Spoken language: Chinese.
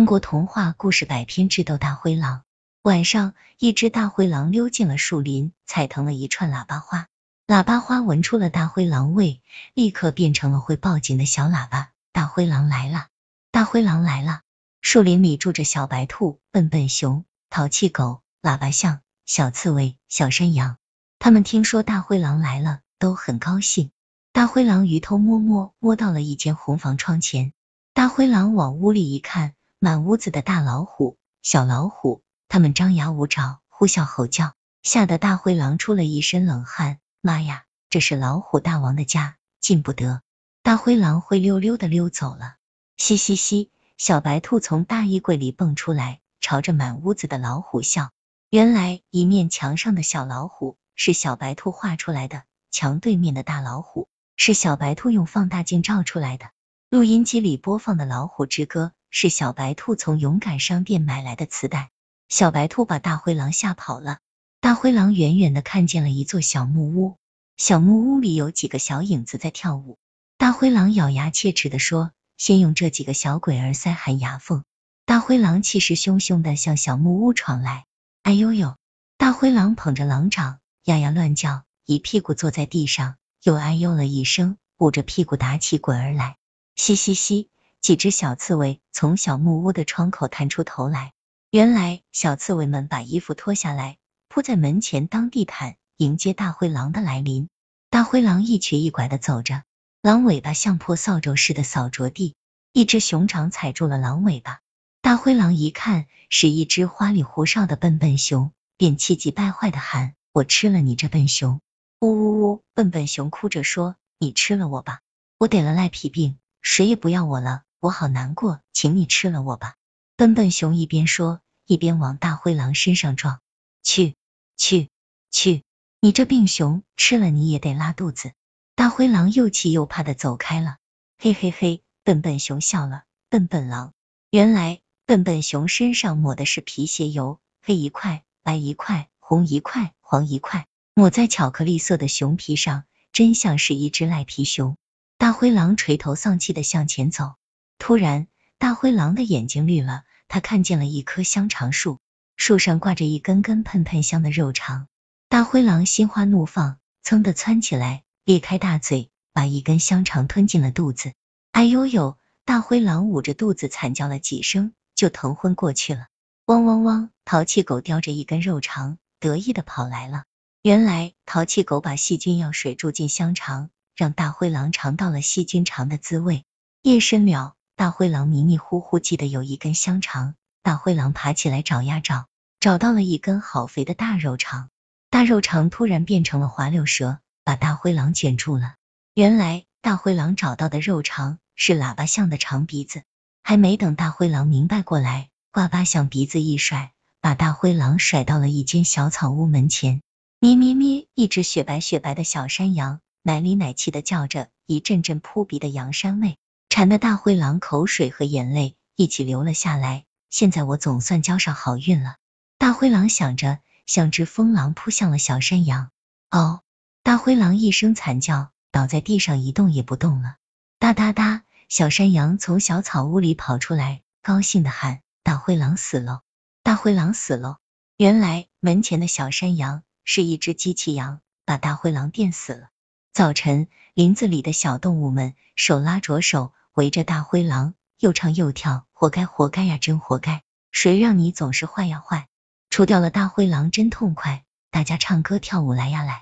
中国童话故事百篇智斗大灰狼。晚上，一只大灰狼溜进了树林，踩疼了一串喇叭花。喇叭花闻出了大灰狼味，立刻变成了会报警的小喇叭。大灰狼来了！大灰狼来了！树林里住着小白兔、笨笨熊、淘气狗、喇叭象、小刺猬、小山羊。他们听说大灰狼来了，都很高兴。大灰狼鱼偷摸摸摸到了一间红房窗前。大灰狼往屋里一看。满屋子的大老虎、小老虎，他们张牙舞爪，呼啸吼叫，吓得大灰狼出了一身冷汗。妈呀，这是老虎大王的家，进不得！大灰狼灰溜溜的溜走了。嘻嘻嘻，小白兔从大衣柜里蹦出来，朝着满屋子的老虎笑。原来一面墙上的小老虎是小白兔画出来的，墙对面的大老虎是小白兔用放大镜照出来的。录音机里播放的《老虎之歌》。是小白兔从勇敢商店买来的磁带。小白兔把大灰狼吓跑了。大灰狼远远的看见了一座小木屋，小木屋里有几个小影子在跳舞。大灰狼咬牙切齿的说：“先用这几个小鬼儿塞含牙缝。”大灰狼气势汹汹的向小木屋闯来。哎呦呦！大灰狼捧着狼掌，呀呀乱叫，一屁股坐在地上，又哎呦了一声，捂着屁股打起滚儿来。嘻嘻嘻。几只小刺猬从小木屋的窗口探出头来，原来小刺猬们把衣服脱下来铺在门前当地毯，迎接大灰狼的来临。大灰狼一瘸一拐的走着，狼尾巴像破扫帚似的扫着地。一只熊掌踩住了狼尾巴，大灰狼一看是一只花里胡哨的笨笨熊，便气急败坏的喊：“我吃了你这笨熊！”呜呜呜！笨笨熊哭着说：“你吃了我吧，我得了赖皮病，谁也不要我了。”我好难过，请你吃了我吧。笨笨熊一边说，一边往大灰狼身上撞。去去去！你这病熊，吃了你也得拉肚子。大灰狼又气又怕的走开了。嘿嘿嘿！笨笨熊笑了。笨笨狼，原来笨笨熊身上抹的是皮鞋油，黑一块，白一块，红一块，黄一块，抹在巧克力色的熊皮上，真像是一只赖皮熊。大灰狼垂头丧气的向前走。突然，大灰狼的眼睛绿了，他看见了一棵香肠树，树上挂着一根根喷喷香的肉肠。大灰狼心花怒放，噌的窜起来，裂开大嘴，把一根香肠吞进了肚子。哎呦呦！大灰狼捂着肚子惨叫了几声，就疼昏过去了。汪汪汪！淘气狗叼着一根肉肠，得意的跑来了。原来淘气狗把细菌药水注进香肠，让大灰狼尝到了细菌肠的滋味。夜深了。大灰狼迷迷糊糊记得有一根香肠，大灰狼爬起来找呀找，找到了一根好肥的大肉肠。大肉肠突然变成了滑溜蛇，把大灰狼卷住了。原来大灰狼找到的肉肠是喇叭象的长鼻子。还没等大灰狼明白过来，呱巴象鼻子一甩，把大灰狼甩到了一间小草屋门前。咩咩咩！一只雪白雪白的小山羊奶里奶气的叫着，一阵阵扑鼻的羊膻味。馋的大灰狼口水和眼泪一起流了下来。现在我总算交上好运了。大灰狼想着，像只疯狼扑向了小山羊。哦！大灰狼一声惨叫，倒在地上一动也不动了。哒哒哒！小山羊从小草屋里跑出来，高兴的喊：“大灰狼死了！大灰狼死了！”原来门前的小山羊是一只机器羊，把大灰狼电死了。早晨，林子里的小动物们手拉着手。围着大灰狼又唱又跳，活该活该呀，真活该！谁让你总是坏呀坏？除掉了大灰狼真痛快，大家唱歌跳舞来呀来！